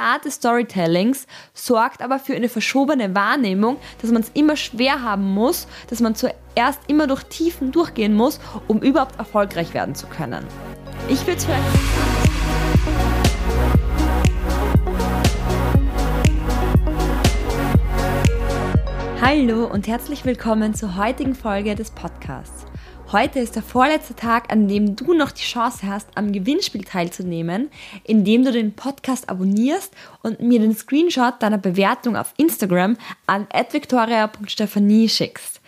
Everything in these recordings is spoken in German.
Art des Storytellings sorgt aber für eine verschobene Wahrnehmung, dass man es immer schwer haben muss, dass man zuerst immer durch Tiefen durchgehen muss, um überhaupt erfolgreich werden zu können. Ich würde es vielleicht. Hallo und herzlich willkommen zur heutigen Folge des Podcasts. Heute ist der vorletzte Tag, an dem du noch die Chance hast, am Gewinnspiel teilzunehmen, indem du den Podcast abonnierst und mir den Screenshot deiner Bewertung auf Instagram an @victoria.stephanie schickst.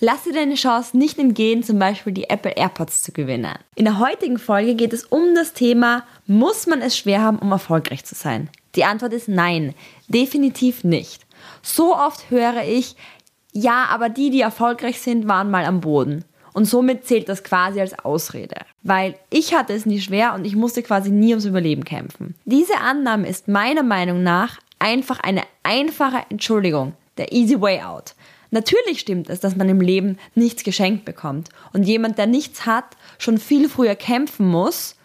Lass dir deine Chance nicht entgehen, zum Beispiel die Apple AirPods zu gewinnen. In der heutigen Folge geht es um das Thema, muss man es schwer haben, um erfolgreich zu sein? Die Antwort ist nein, definitiv nicht. So oft höre ich, ja, aber die, die erfolgreich sind, waren mal am Boden. Und somit zählt das quasi als Ausrede. Weil ich hatte es nie schwer und ich musste quasi nie ums Überleben kämpfen. Diese Annahme ist meiner Meinung nach einfach eine einfache Entschuldigung. Der easy way out. Natürlich stimmt es, dass man im Leben nichts geschenkt bekommt und jemand, der nichts hat, schon viel früher kämpfen muss,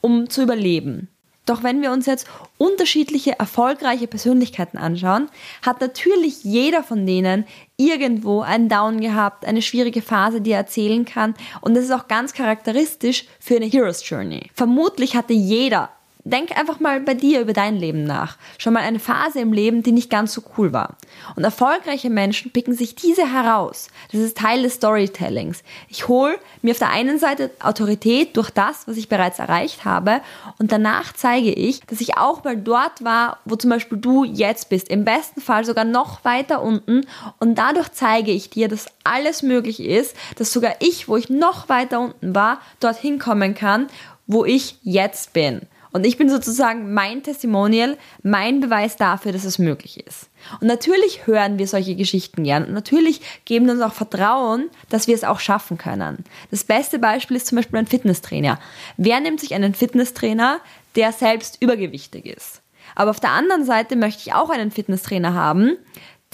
um zu überleben. Doch wenn wir uns jetzt unterschiedliche erfolgreiche Persönlichkeiten anschauen, hat natürlich jeder von denen irgendwo einen Down gehabt, eine schwierige Phase, die er erzählen kann. Und das ist auch ganz charakteristisch für eine Hero's Journey. Vermutlich hatte jeder Denk einfach mal bei dir über dein Leben nach. Schon mal eine Phase im Leben, die nicht ganz so cool war. Und erfolgreiche Menschen picken sich diese heraus. Das ist Teil des Storytellings. Ich hole mir auf der einen Seite Autorität durch das, was ich bereits erreicht habe. Und danach zeige ich, dass ich auch mal dort war, wo zum Beispiel du jetzt bist. Im besten Fall sogar noch weiter unten. Und dadurch zeige ich dir, dass alles möglich ist, dass sogar ich, wo ich noch weiter unten war, dorthin kommen kann, wo ich jetzt bin. Und ich bin sozusagen mein Testimonial, mein Beweis dafür, dass es möglich ist. Und natürlich hören wir solche Geschichten gern und natürlich geben uns auch Vertrauen, dass wir es auch schaffen können. Das beste Beispiel ist zum Beispiel ein Fitnesstrainer. Wer nimmt sich einen Fitnesstrainer, der selbst übergewichtig ist? Aber auf der anderen Seite möchte ich auch einen Fitnesstrainer haben,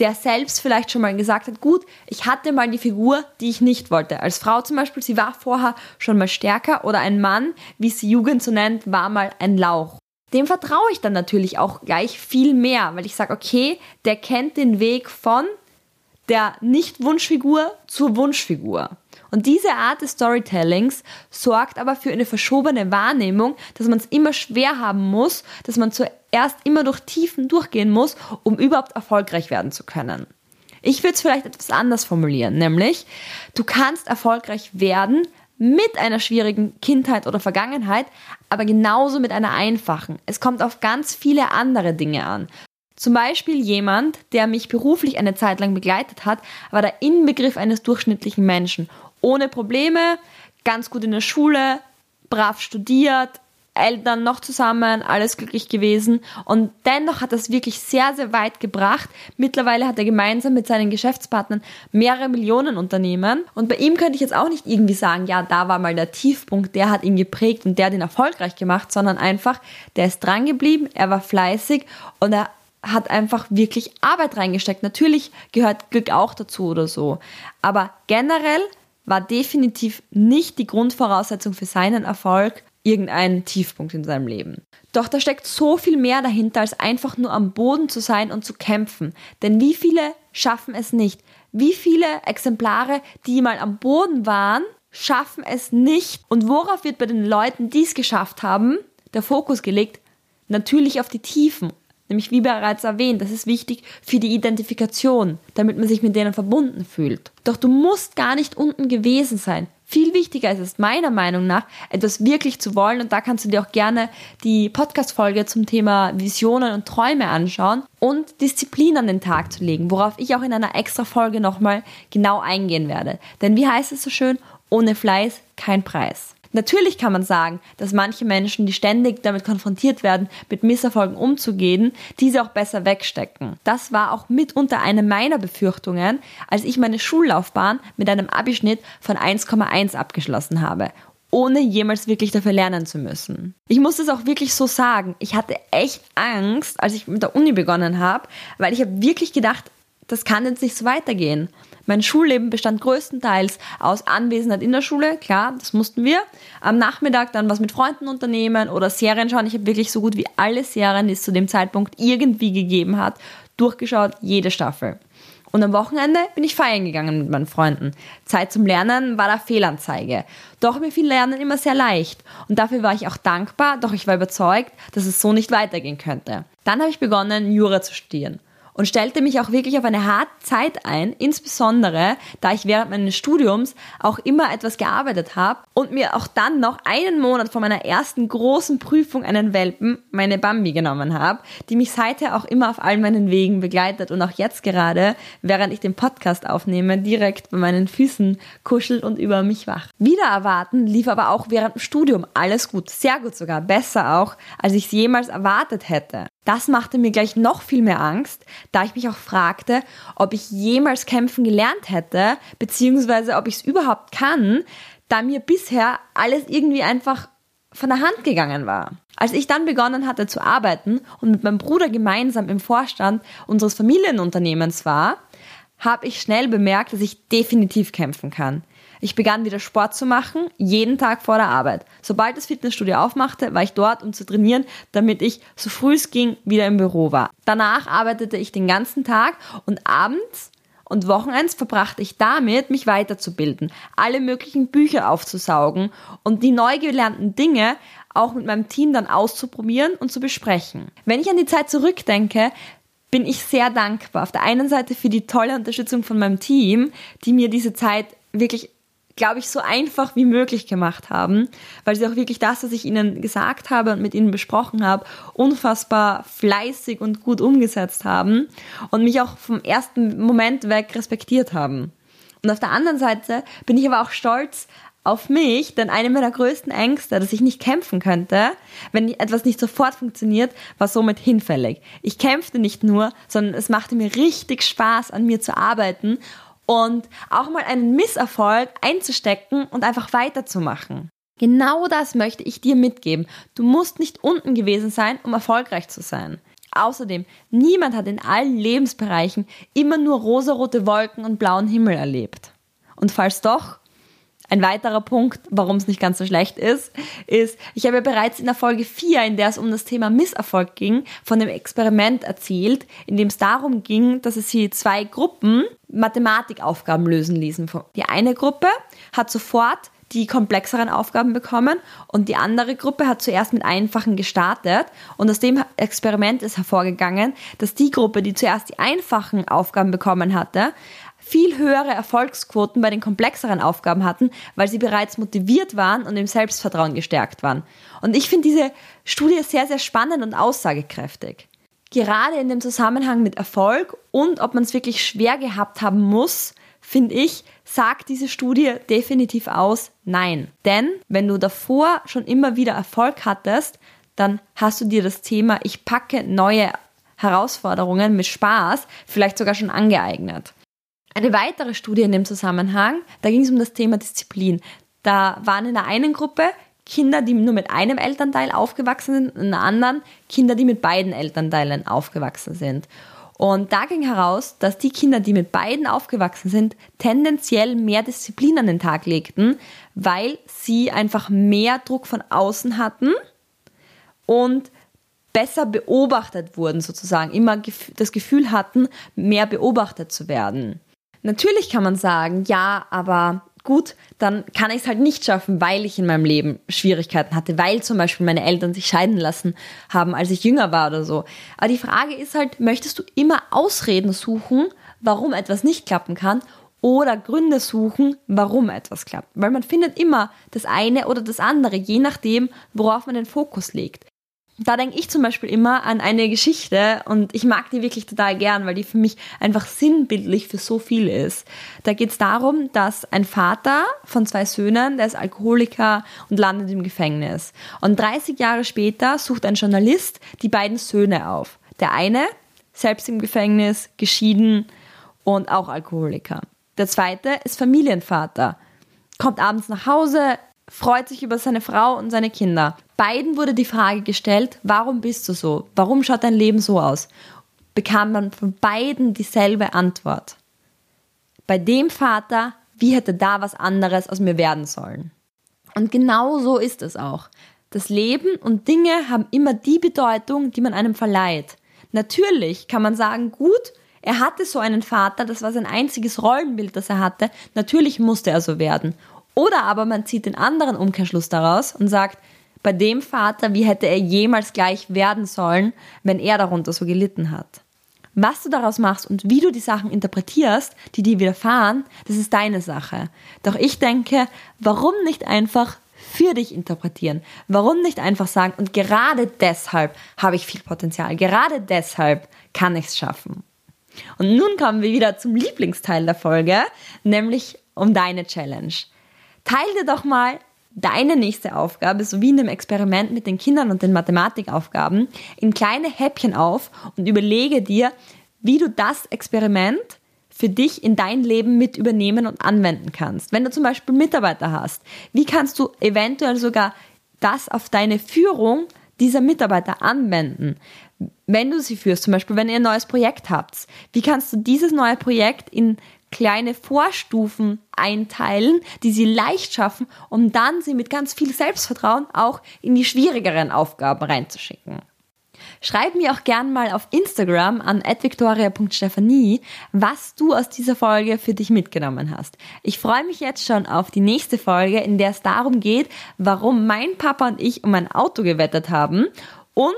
der selbst vielleicht schon mal gesagt hat, gut, ich hatte mal die Figur, die ich nicht wollte. Als Frau zum Beispiel, sie war vorher schon mal stärker oder ein Mann, wie es die Jugend so nennt, war mal ein Lauch. Dem vertraue ich dann natürlich auch gleich viel mehr, weil ich sage, okay, der kennt den Weg von der Nicht-Wunschfigur zur Wunschfigur. Und diese Art des Storytellings sorgt aber für eine verschobene Wahrnehmung, dass man es immer schwer haben muss, dass man zuerst immer durch Tiefen durchgehen muss, um überhaupt erfolgreich werden zu können. Ich würde es vielleicht etwas anders formulieren, nämlich du kannst erfolgreich werden mit einer schwierigen Kindheit oder Vergangenheit, aber genauso mit einer einfachen. Es kommt auf ganz viele andere Dinge an. Zum Beispiel jemand, der mich beruflich eine Zeit lang begleitet hat, war der Inbegriff eines durchschnittlichen Menschen ohne Probleme, ganz gut in der Schule, brav studiert, Eltern noch zusammen, alles glücklich gewesen. Und dennoch hat das wirklich sehr, sehr weit gebracht. Mittlerweile hat er gemeinsam mit seinen Geschäftspartnern mehrere Millionen Unternehmen. Und bei ihm könnte ich jetzt auch nicht irgendwie sagen, ja, da war mal der Tiefpunkt, der hat ihn geprägt und der hat ihn erfolgreich gemacht, sondern einfach, der ist dran geblieben, er war fleißig und er hat einfach wirklich Arbeit reingesteckt. Natürlich gehört Glück auch dazu oder so. Aber generell war definitiv nicht die Grundvoraussetzung für seinen Erfolg irgendein Tiefpunkt in seinem Leben. Doch da steckt so viel mehr dahinter, als einfach nur am Boden zu sein und zu kämpfen. Denn wie viele schaffen es nicht? Wie viele Exemplare, die mal am Boden waren, schaffen es nicht? Und worauf wird bei den Leuten, die es geschafft haben, der Fokus gelegt? Natürlich auf die Tiefen Nämlich wie bereits erwähnt, das ist wichtig für die Identifikation, damit man sich mit denen verbunden fühlt. Doch du musst gar nicht unten gewesen sein. Viel wichtiger ist es meiner Meinung nach, etwas wirklich zu wollen und da kannst du dir auch gerne die Podcast-Folge zum Thema Visionen und Träume anschauen und Disziplin an den Tag zu legen, worauf ich auch in einer extra Folge nochmal genau eingehen werde. Denn wie heißt es so schön? Ohne Fleiß kein Preis. Natürlich kann man sagen, dass manche Menschen, die ständig damit konfrontiert werden, mit Misserfolgen umzugehen, diese auch besser wegstecken. Das war auch mitunter eine meiner Befürchtungen, als ich meine Schullaufbahn mit einem Abischnitt von 1,1 abgeschlossen habe ohne jemals wirklich dafür lernen zu müssen. Ich muss es auch wirklich so sagen. Ich hatte echt Angst, als ich mit der Uni begonnen habe, weil ich habe wirklich gedacht, das kann jetzt nicht so weitergehen. Mein Schulleben bestand größtenteils aus Anwesenheit in der Schule, klar, das mussten wir. Am Nachmittag dann was mit Freunden unternehmen oder Serien schauen. Ich habe wirklich so gut wie alle Serien, die es zu dem Zeitpunkt irgendwie gegeben hat, durchgeschaut, jede Staffel. Und am Wochenende bin ich feiern gegangen mit meinen Freunden. Zeit zum Lernen war da Fehlanzeige. Doch mir fiel Lernen immer sehr leicht. Und dafür war ich auch dankbar, doch ich war überzeugt, dass es so nicht weitergehen könnte. Dann habe ich begonnen, Jura zu studieren und stellte mich auch wirklich auf eine harte Zeit ein, insbesondere da ich während meines Studiums auch immer etwas gearbeitet habe und mir auch dann noch einen Monat vor meiner ersten großen Prüfung einen Welpen, meine Bambi, genommen habe, die mich seither auch immer auf all meinen Wegen begleitet und auch jetzt gerade, während ich den Podcast aufnehme, direkt bei meinen Füßen kuschelt und über mich wacht. Wieder erwarten lief aber auch während dem Studium alles gut, sehr gut sogar, besser auch, als ich es jemals erwartet hätte. Das machte mir gleich noch viel mehr Angst, da ich mich auch fragte, ob ich jemals kämpfen gelernt hätte, beziehungsweise ob ich es überhaupt kann, da mir bisher alles irgendwie einfach von der Hand gegangen war. Als ich dann begonnen hatte zu arbeiten und mit meinem Bruder gemeinsam im Vorstand unseres Familienunternehmens war, habe ich schnell bemerkt, dass ich definitiv kämpfen kann. Ich begann wieder Sport zu machen, jeden Tag vor der Arbeit. Sobald das Fitnessstudio aufmachte, war ich dort, um zu trainieren, damit ich so früh es ging wieder im Büro war. Danach arbeitete ich den ganzen Tag und abends und Wochenends verbrachte ich damit, mich weiterzubilden, alle möglichen Bücher aufzusaugen und die neu gelernten Dinge auch mit meinem Team dann auszuprobieren und zu besprechen. Wenn ich an die Zeit zurückdenke, bin ich sehr dankbar. Auf der einen Seite für die tolle Unterstützung von meinem Team, die mir diese Zeit wirklich glaube ich, so einfach wie möglich gemacht haben, weil sie auch wirklich das, was ich ihnen gesagt habe und mit ihnen besprochen habe, unfassbar fleißig und gut umgesetzt haben und mich auch vom ersten Moment weg respektiert haben. Und auf der anderen Seite bin ich aber auch stolz auf mich, denn eine meiner größten Ängste, dass ich nicht kämpfen könnte, wenn etwas nicht sofort funktioniert, war somit hinfällig. Ich kämpfte nicht nur, sondern es machte mir richtig Spaß, an mir zu arbeiten und auch mal einen Misserfolg einzustecken und einfach weiterzumachen. Genau das möchte ich dir mitgeben. Du musst nicht unten gewesen sein, um erfolgreich zu sein. Außerdem, niemand hat in allen Lebensbereichen immer nur rosarote Wolken und blauen Himmel erlebt. Und falls doch, ein weiterer Punkt, warum es nicht ganz so schlecht ist, ist, ich habe bereits in der Folge 4, in der es um das Thema Misserfolg ging, von dem Experiment erzählt, in dem es darum ging, dass es hier zwei Gruppen Mathematikaufgaben lösen ließen. Die eine Gruppe hat sofort die komplexeren Aufgaben bekommen und die andere Gruppe hat zuerst mit einfachen gestartet und aus dem Experiment ist hervorgegangen, dass die Gruppe, die zuerst die einfachen Aufgaben bekommen hatte, viel höhere Erfolgsquoten bei den komplexeren Aufgaben hatten, weil sie bereits motiviert waren und im Selbstvertrauen gestärkt waren. Und ich finde diese Studie sehr, sehr spannend und aussagekräftig. Gerade in dem Zusammenhang mit Erfolg und ob man es wirklich schwer gehabt haben muss, finde ich, sagt diese Studie definitiv aus, nein. Denn wenn du davor schon immer wieder Erfolg hattest, dann hast du dir das Thema, ich packe neue Herausforderungen mit Spaß vielleicht sogar schon angeeignet. Eine weitere Studie in dem Zusammenhang, da ging es um das Thema Disziplin. Da waren in der einen Gruppe Kinder, die nur mit einem Elternteil aufgewachsen sind, und in der anderen Kinder, die mit beiden Elternteilen aufgewachsen sind. Und da ging heraus, dass die Kinder, die mit beiden aufgewachsen sind, tendenziell mehr Disziplin an den Tag legten, weil sie einfach mehr Druck von außen hatten und besser beobachtet wurden sozusagen, immer das Gefühl hatten, mehr beobachtet zu werden. Natürlich kann man sagen, ja, aber gut, dann kann ich es halt nicht schaffen, weil ich in meinem Leben Schwierigkeiten hatte, weil zum Beispiel meine Eltern sich scheiden lassen haben, als ich jünger war oder so. Aber die Frage ist halt, möchtest du immer Ausreden suchen, warum etwas nicht klappen kann oder Gründe suchen, warum etwas klappt? Weil man findet immer das eine oder das andere, je nachdem, worauf man den Fokus legt da denke ich zum Beispiel immer an eine Geschichte und ich mag die wirklich total gern, weil die für mich einfach sinnbildlich für so viel ist. Da geht es darum, dass ein Vater von zwei Söhnen, der ist Alkoholiker und landet im Gefängnis. Und 30 Jahre später sucht ein Journalist die beiden Söhne auf. Der eine, selbst im Gefängnis, geschieden und auch Alkoholiker. Der zweite ist Familienvater, kommt abends nach Hause, freut sich über seine Frau und seine Kinder. Beiden wurde die Frage gestellt, warum bist du so? Warum schaut dein Leben so aus? Bekam man von beiden dieselbe Antwort. bei dem Vater, wie hätte da was anderes aus mir werden sollen? Und genau so ist es auch. Das Leben und Dinge haben immer die Bedeutung, die man einem verleiht. Natürlich kann man sagen, gut, er hatte so einen Vater, das war sein einziges Rollenbild, das er hatte. Natürlich musste er so werden. Oder aber man zieht den anderen Umkehrschluss daraus und sagt, bei dem Vater, wie hätte er jemals gleich werden sollen, wenn er darunter so gelitten hat. Was du daraus machst und wie du die Sachen interpretierst, die dir widerfahren, das ist deine Sache. Doch ich denke, warum nicht einfach für dich interpretieren? Warum nicht einfach sagen, und gerade deshalb habe ich viel Potenzial, gerade deshalb kann ich es schaffen. Und nun kommen wir wieder zum Lieblingsteil der Folge, nämlich um deine Challenge. Teil dir doch mal deine nächste Aufgabe, so wie in dem Experiment mit den Kindern und den Mathematikaufgaben, in kleine Häppchen auf und überlege dir, wie du das Experiment für dich in dein Leben mit übernehmen und anwenden kannst. Wenn du zum Beispiel Mitarbeiter hast, wie kannst du eventuell sogar das auf deine Führung dieser Mitarbeiter anwenden? Wenn du sie führst, zum Beispiel wenn ihr ein neues Projekt habt, wie kannst du dieses neue Projekt in kleine Vorstufen einteilen, die sie leicht schaffen, um dann sie mit ganz viel Selbstvertrauen auch in die schwierigeren Aufgaben reinzuschicken. Schreib mir auch gern mal auf Instagram an @victoria.stephanie, was du aus dieser Folge für dich mitgenommen hast. Ich freue mich jetzt schon auf die nächste Folge, in der es darum geht, warum mein Papa und ich um ein Auto gewettet haben und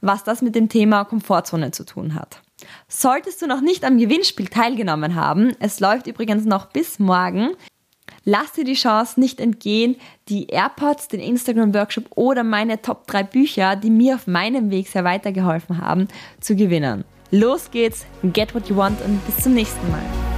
was das mit dem Thema Komfortzone zu tun hat. Solltest du noch nicht am Gewinnspiel teilgenommen haben, es läuft übrigens noch bis morgen, lass dir die Chance nicht entgehen, die AirPods, den Instagram-Workshop oder meine Top 3 Bücher, die mir auf meinem Weg sehr weitergeholfen haben, zu gewinnen. Los geht's, get what you want und bis zum nächsten Mal.